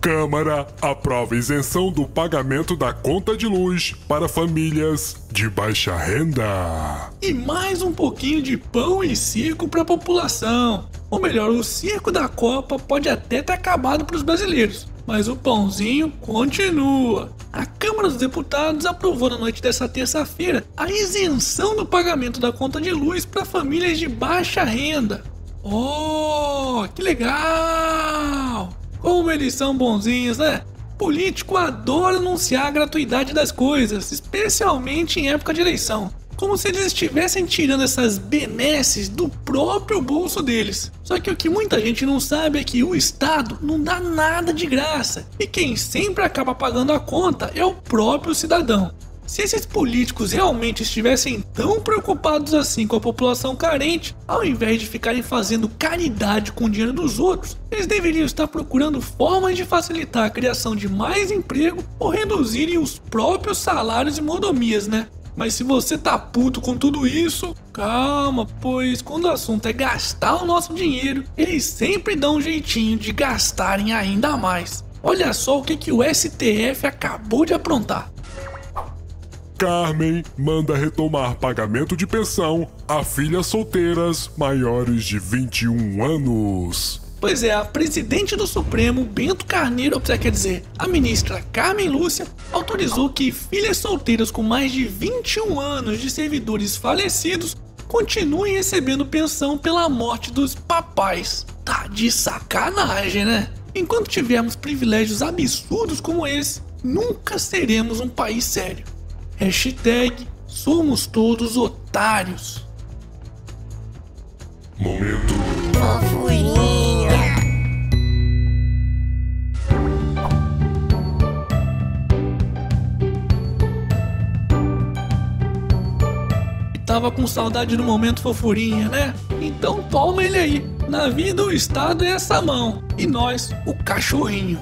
Câmara aprova isenção do pagamento da conta de luz para famílias de baixa renda. E mais um pouquinho de pão e circo para a população. Ou melhor, o circo da Copa pode até ter acabado para os brasileiros, mas o pãozinho continua. A Câmara dos Deputados aprovou na noite dessa terça-feira a isenção do pagamento da conta de luz para famílias de baixa renda. Oh, que legal! Eles são bonzinhos, né? Político adora anunciar a gratuidade das coisas, especialmente em época de eleição. Como se eles estivessem tirando essas benesses do próprio bolso deles. Só que o que muita gente não sabe é que o Estado não dá nada de graça. E quem sempre acaba pagando a conta é o próprio cidadão. Se esses políticos realmente estivessem tão preocupados assim com a população carente, ao invés de ficarem fazendo caridade com o dinheiro dos outros, eles deveriam estar procurando formas de facilitar a criação de mais emprego ou reduzirem os próprios salários e mordomias, né? Mas se você tá puto com tudo isso, calma, pois quando o assunto é gastar o nosso dinheiro, eles sempre dão um jeitinho de gastarem ainda mais. Olha só o que, que o STF acabou de aprontar. Carmen manda retomar pagamento de pensão a filhas solteiras maiores de 21 anos. Pois é, a presidente do Supremo, Bento Carneiro, quer dizer, a ministra Carmen Lúcia, autorizou que filhas solteiras com mais de 21 anos de servidores falecidos continuem recebendo pensão pela morte dos papais. Tá de sacanagem, né? Enquanto tivermos privilégios absurdos como esse, nunca seremos um país sério. Hashtag somos todos otários. Momento. Fofurinha. Tava com saudade do momento fofurinha, né? Então toma ele aí. Na vida o Estado é essa mão. E nós, o cachorrinho.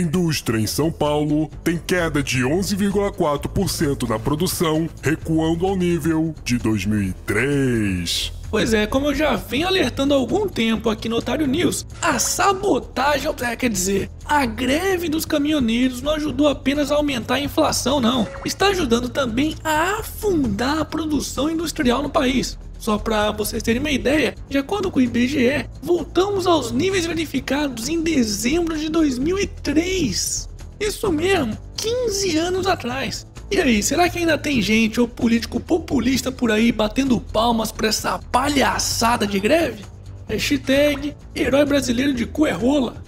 Indústria em São Paulo tem queda de 11,4% na produção, recuando ao nível de 2003. Pois é, como eu já venho alertando há algum tempo aqui no Otário News, a sabotagem, é, quer dizer, a greve dos caminhoneiros não ajudou apenas a aumentar a inflação, não. Está ajudando também a afundar a produção industrial no país. Só para vocês terem uma ideia, de acordo com o IBGE, voltamos aos níveis verificados em dezembro de 2003. Isso mesmo, 15 anos atrás. E aí, será que ainda tem gente ou político populista por aí batendo palmas pra essa palhaçada de greve? Hashtag herói brasileiro de cu é rola.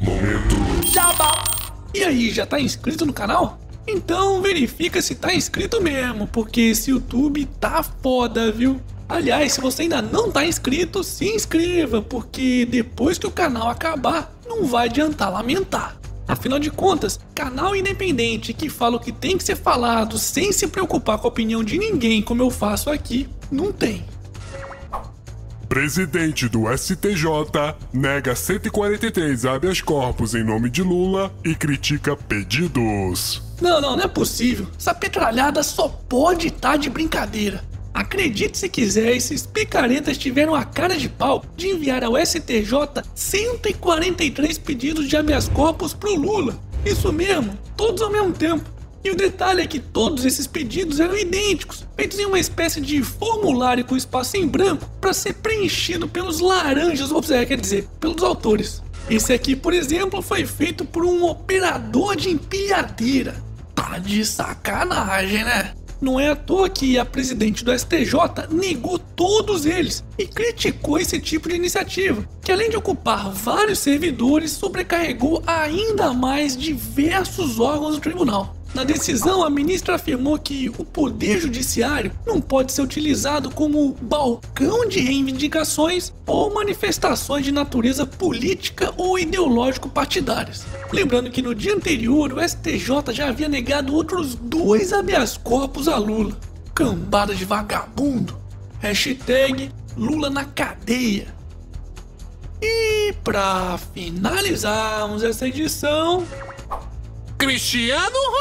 Momento. Jabá! E aí, já tá inscrito no canal? Então verifica se tá inscrito mesmo, porque esse YouTube tá foda, viu? Aliás, se você ainda não tá inscrito, se inscreva, porque depois que o canal acabar, não vai adiantar lamentar. Afinal de contas, canal independente que fala o que tem que ser falado sem se preocupar com a opinião de ninguém, como eu faço aqui, não tem. Presidente do STJ nega 143 habeas corpus em nome de Lula e critica pedidos. Não, não, não é possível. Essa petralhada só pode estar tá de brincadeira. Acredite se quiser, esses picaretas tiveram a cara de pau de enviar ao STJ 143 pedidos de habeas corpus pro Lula. Isso mesmo, todos ao mesmo tempo. E o detalhe é que todos esses pedidos eram idênticos, feitos em uma espécie de formulário com espaço em branco para ser preenchido pelos laranjas, ou seja, quer dizer, pelos autores. Esse aqui, por exemplo, foi feito por um operador de empilhadeira. Tá de sacanagem, né? Não é à toa que a presidente do STJ negou todos eles e criticou esse tipo de iniciativa, que além de ocupar vários servidores, sobrecarregou ainda mais diversos órgãos do tribunal. Na decisão, a ministra afirmou que o poder judiciário não pode ser utilizado como balcão de reivindicações ou manifestações de natureza política ou ideológico partidárias. Lembrando que no dia anterior o STJ já havia negado outros dois habeas corpus a Lula. Cambada de vagabundo. Hashtag Lula na cadeia. E para finalizarmos essa edição, Cristiano Ronaldo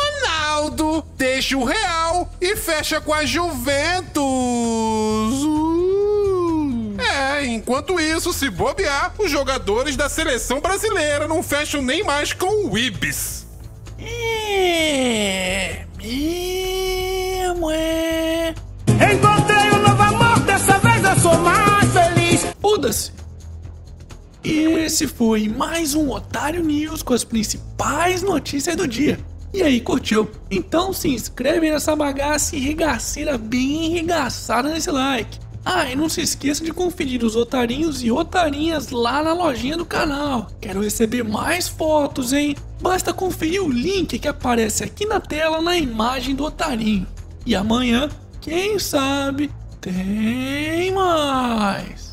deixa o Real e fecha com a Juventus. enquanto isso, se bobear, os jogadores da seleção brasileira não fecham nem mais com o Ibis. É. Mesmo é. Encontrei um novo amor, dessa vez eu sou mais feliz. Foda-se. E esse foi mais um Otário News com as principais notícias do dia. E aí, curtiu? Então se inscreve nessa bagaça regaceira bem regaçada nesse like. Ah, e não se esqueça de conferir os otarinhos e otarinhas lá na lojinha do canal. Quero receber mais fotos, hein? Basta conferir o link que aparece aqui na tela na imagem do otarinho. E amanhã, quem sabe, tem mais.